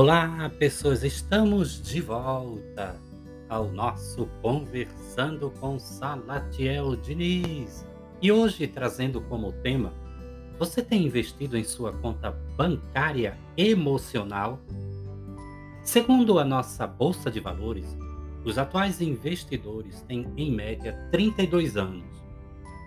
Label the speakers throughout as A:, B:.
A: Olá, pessoas, estamos de volta ao nosso Conversando com Salatiel Diniz. E hoje trazendo como tema: você tem investido em sua conta bancária emocional? Segundo a nossa bolsa de valores, os atuais investidores têm em média 32 anos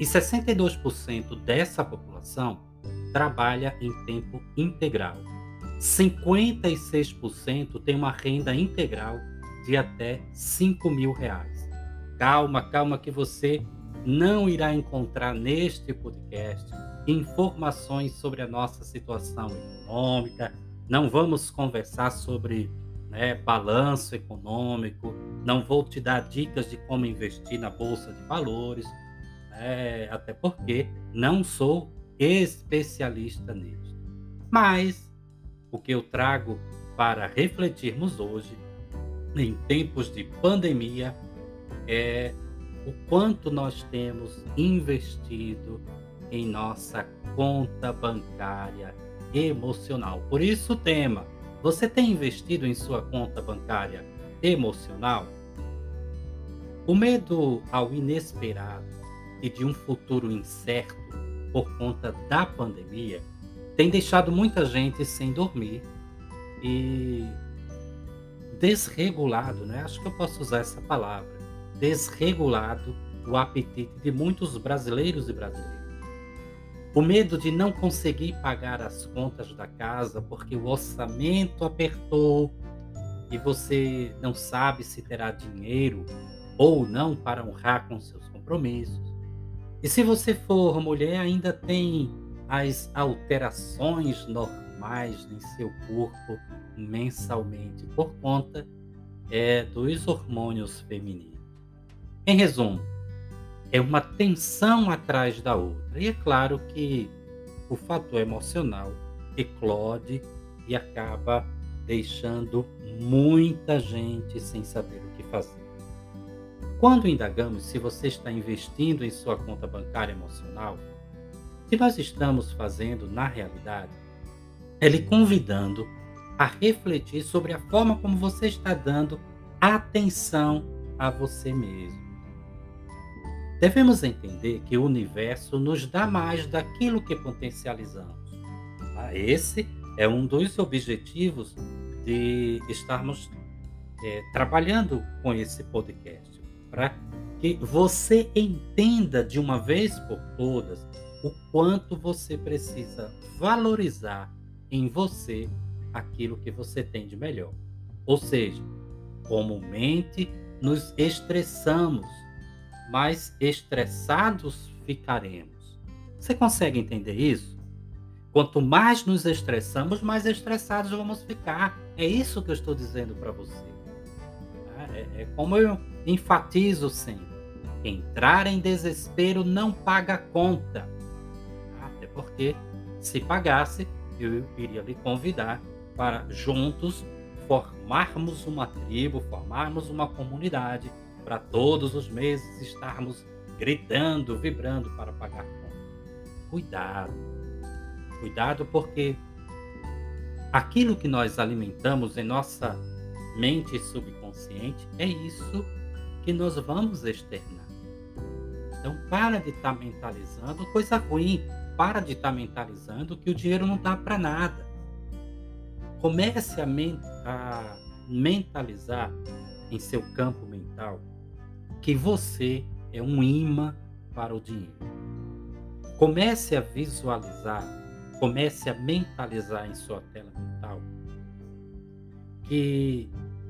A: e 62% dessa população trabalha em tempo integral 56% tem uma renda integral de até 5 mil reais. Calma, calma, que você não irá encontrar neste podcast informações sobre a nossa situação econômica, não vamos conversar sobre né, balanço econômico, não vou te dar dicas de como investir na bolsa de valores, né, até porque não sou especialista nisso. Mas o que eu trago para refletirmos hoje, em tempos de pandemia, é o quanto nós temos investido em nossa conta bancária emocional. Por isso, o tema: você tem investido em sua conta bancária emocional? O medo ao inesperado e de um futuro incerto por conta da pandemia tem deixado muita gente sem dormir e desregulado, né? Acho que eu posso usar essa palavra, desregulado o apetite de muitos brasileiros e brasileiras. O medo de não conseguir pagar as contas da casa porque o orçamento apertou e você não sabe se terá dinheiro ou não para honrar com seus compromissos. E se você for mulher, ainda tem as alterações normais em seu corpo mensalmente por conta é, dos hormônios femininos. Em resumo, é uma tensão atrás da outra. E é claro que o fator emocional eclode e acaba deixando muita gente sem saber o que fazer. Quando indagamos se você está investindo em sua conta bancária emocional, que nós estamos fazendo, na realidade, é lhe convidando a refletir sobre a forma como você está dando atenção a você mesmo. Devemos entender que o universo nos dá mais daquilo que potencializamos. Ah, esse é um dos objetivos de estarmos é, trabalhando com esse podcast, para que você entenda de uma vez por todas o quanto você precisa valorizar em você aquilo que você tem de melhor. Ou seja, comumente nos estressamos, mas estressados ficaremos. Você consegue entender isso? Quanto mais nos estressamos, mais estressados vamos ficar. É isso que eu estou dizendo para você. É, é como eu enfatizo sempre: entrar em desespero não paga conta porque se pagasse, eu iria lhe convidar para juntos formarmos uma tribo, formarmos uma comunidade, para todos os meses estarmos gritando, vibrando para pagar conta. Cuidado, cuidado porque aquilo que nós alimentamos em nossa mente subconsciente é isso que nós vamos externar. Então, para de estar mentalizando coisa ruim, para de estar tá mentalizando que o dinheiro não dá para nada. Comece a, men a mentalizar em seu campo mental que você é um imã para o dinheiro. Comece a visualizar, comece a mentalizar em sua tela mental que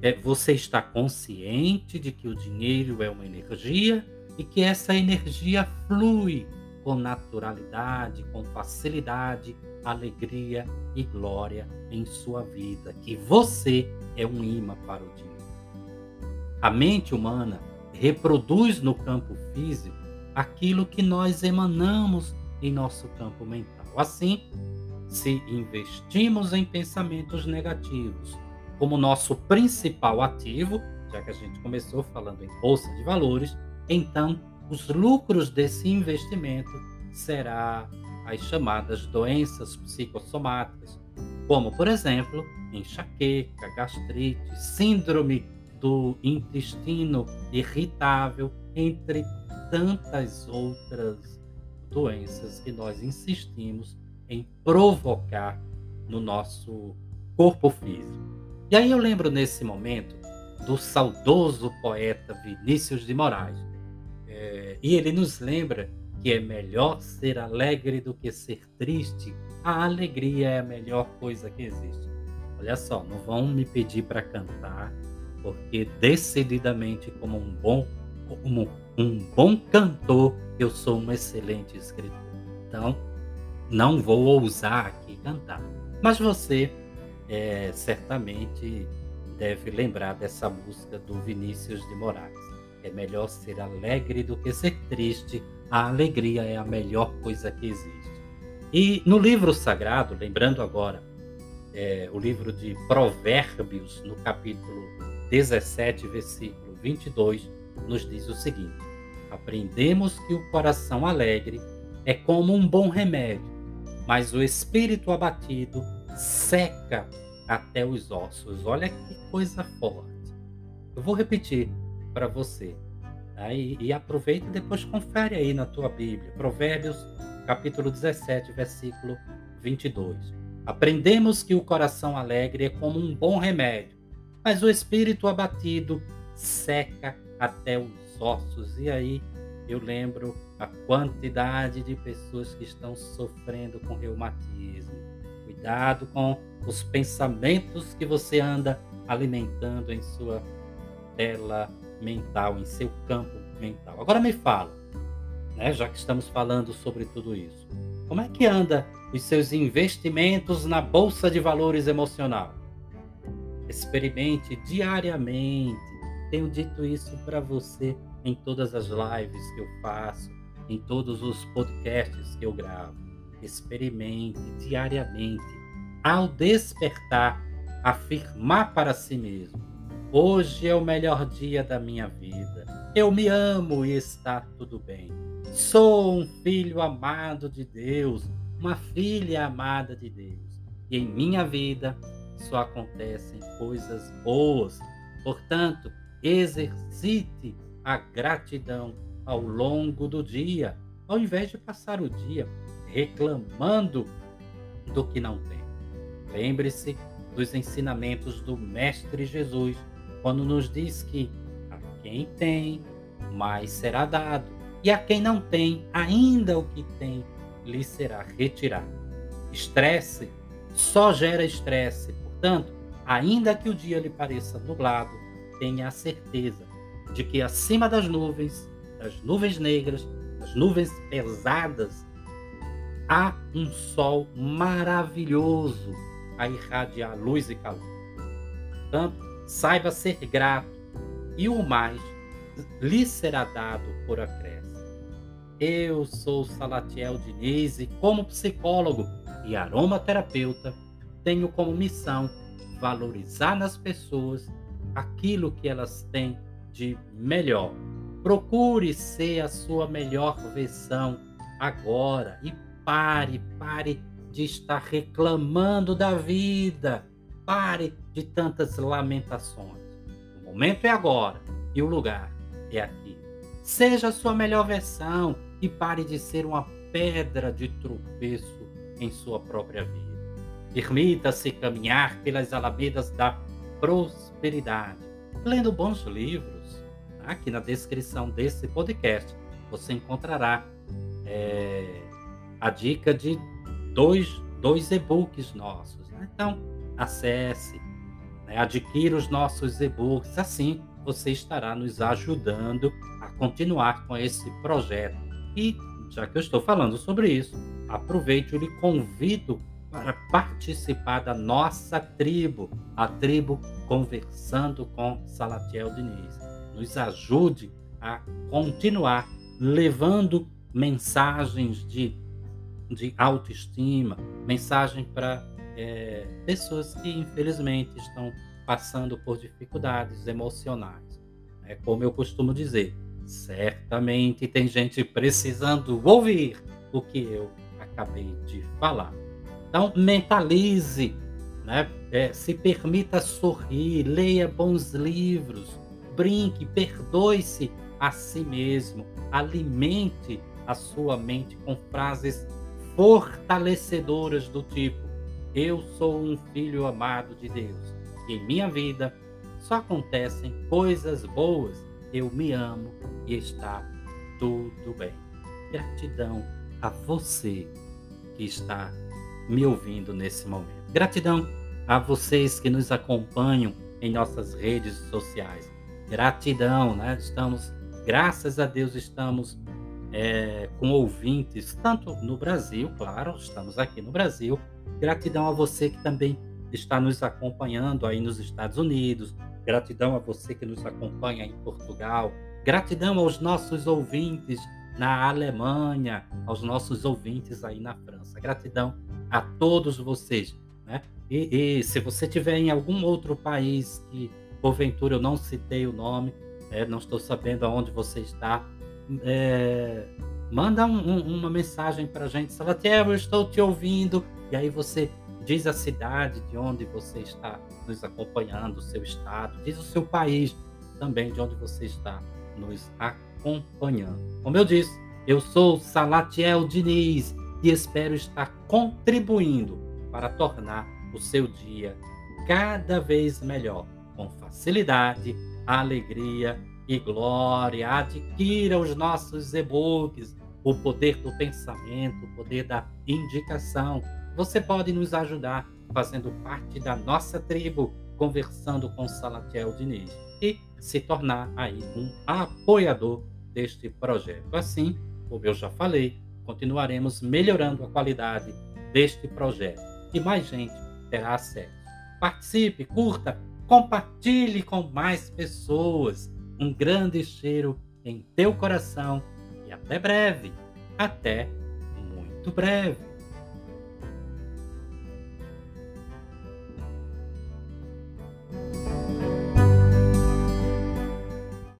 A: é, você está consciente de que o dinheiro é uma energia e que essa energia flui com naturalidade, com facilidade, alegria e glória em sua vida, que você é um imã para o dia. A mente humana reproduz no campo físico aquilo que nós emanamos em nosso campo mental. Assim, se investimos em pensamentos negativos como nosso principal ativo, já que a gente começou falando em bolsa de valores, então os lucros desse investimento será as chamadas doenças psicossomáticas, como por exemplo, enxaqueca, gastrite, síndrome do intestino irritável, entre tantas outras doenças que nós insistimos em provocar no nosso corpo físico. E aí eu lembro nesse momento do saudoso poeta Vinícius de Moraes. É, e ele nos lembra que é melhor ser alegre do que ser triste. A alegria é a melhor coisa que existe. Olha só, não vão me pedir para cantar, porque decididamente como um bom como um bom cantor, eu sou um excelente escritor. Então, não vou ousar aqui cantar. Mas você é, certamente deve lembrar dessa música do Vinícius de Moraes. É melhor ser alegre do que ser triste. A alegria é a melhor coisa que existe. E no livro sagrado, lembrando agora, é, o livro de Provérbios, no capítulo 17, versículo 22, nos diz o seguinte: Aprendemos que o coração alegre é como um bom remédio, mas o espírito abatido seca até os ossos. Olha que coisa forte. Eu vou repetir para você. Tá? E, e aproveita e depois confere aí na tua Bíblia. Provérbios, capítulo 17, versículo 22. Aprendemos que o coração alegre é como um bom remédio, mas o espírito abatido seca até os ossos. E aí eu lembro a quantidade de pessoas que estão sofrendo com reumatismo. Cuidado com os pensamentos que você anda alimentando em sua tela mental, em seu campo mental. Agora me fala, né, já que estamos falando sobre tudo isso, como é que anda os seus investimentos na bolsa de valores emocional? Experimente diariamente. Tenho dito isso para você em todas as lives que eu faço, em todos os podcasts que eu gravo. Experimente diariamente, ao despertar, afirmar para si mesmo: hoje é o melhor dia da minha vida. Eu me amo e está tudo bem. Sou um filho amado de Deus, uma filha amada de Deus. E em minha vida só acontecem coisas boas. Portanto, exercite a gratidão ao longo do dia, ao invés de passar o dia reclamando do que não tem. Lembre-se dos ensinamentos do Mestre Jesus, quando nos diz que a quem tem, mais será dado, e a quem não tem, ainda o que tem lhe será retirado. Estresse só gera estresse, portanto, ainda que o dia lhe pareça nublado, tenha a certeza de que acima das nuvens, das nuvens negras, das nuvens pesadas, há um sol maravilhoso a irradiar luz e calor. Portanto, saiba ser grato e o mais lhe será dado por acréscimo. Eu sou Salatiel Diniz e como psicólogo e aromaterapeuta tenho como missão valorizar nas pessoas aquilo que elas têm de melhor. Procure ser a sua melhor versão agora e pare, pare de estar reclamando da vida. Pare de tantas lamentações. O momento é agora e o lugar é aqui. Seja a sua melhor versão e pare de ser uma pedra de tropeço em sua própria vida. Permita-se caminhar pelas alamedas da prosperidade, lendo bons livros aqui na descrição desse podcast você encontrará é, a dica de dois, dois e-books nossos. Né? Então, acesse, né? adquira os nossos e-books, assim você estará nos ajudando a continuar com esse projeto. E, já que eu estou falando sobre isso, aproveito e lhe convido para participar da nossa tribo, a tribo Conversando com Salatiel Diniz. Nos ajude a continuar levando mensagens de, de autoestima, mensagem para é, pessoas que infelizmente estão passando por dificuldades emocionais. É como eu costumo dizer, certamente tem gente precisando ouvir o que eu acabei de falar. Então, mentalize, né? É, se permita sorrir, leia bons livros, brinque, perdoe-se a si mesmo, alimente a sua mente com frases fortalecedoras do tipo: Eu sou um filho amado de Deus e em minha vida só acontecem coisas boas. Eu me amo e está tudo bem. Gratidão a você que está me ouvindo nesse momento. Gratidão a vocês que nos acompanham em nossas redes sociais. Gratidão, né? Estamos, graças a Deus, estamos é, com ouvintes, tanto no Brasil, claro, estamos aqui no Brasil. Gratidão a você que também está nos acompanhando aí nos Estados Unidos. Gratidão a você que nos acompanha em Portugal. Gratidão aos nossos ouvintes na Alemanha, aos nossos ouvintes aí na França. Gratidão a todos vocês. Né? E, e se você tiver em algum outro país que, porventura, eu não citei o nome, é, não estou sabendo aonde você está, é, manda um, um, uma mensagem para a gente. Salatiel, eu estou te ouvindo. E aí você diz a cidade de onde você está nos acompanhando, o seu estado, diz o seu país também de onde você está nos acompanhando. Como eu disse, eu sou Salatiel Diniz e espero estar contribuindo para tornar o seu dia cada vez melhor, com facilidade, alegria e glória. Adquira os nossos e-books, o poder do pensamento, o poder da indicação. Você pode nos ajudar fazendo parte da nossa tribo, conversando com Salatiel Diniz e se tornar aí um apoiador deste projeto. Assim, como eu já falei, continuaremos melhorando a qualidade deste projeto e mais gente terá acesso. Participe, curta, compartilhe com mais pessoas. Um grande cheiro em teu coração e até breve. Até muito breve.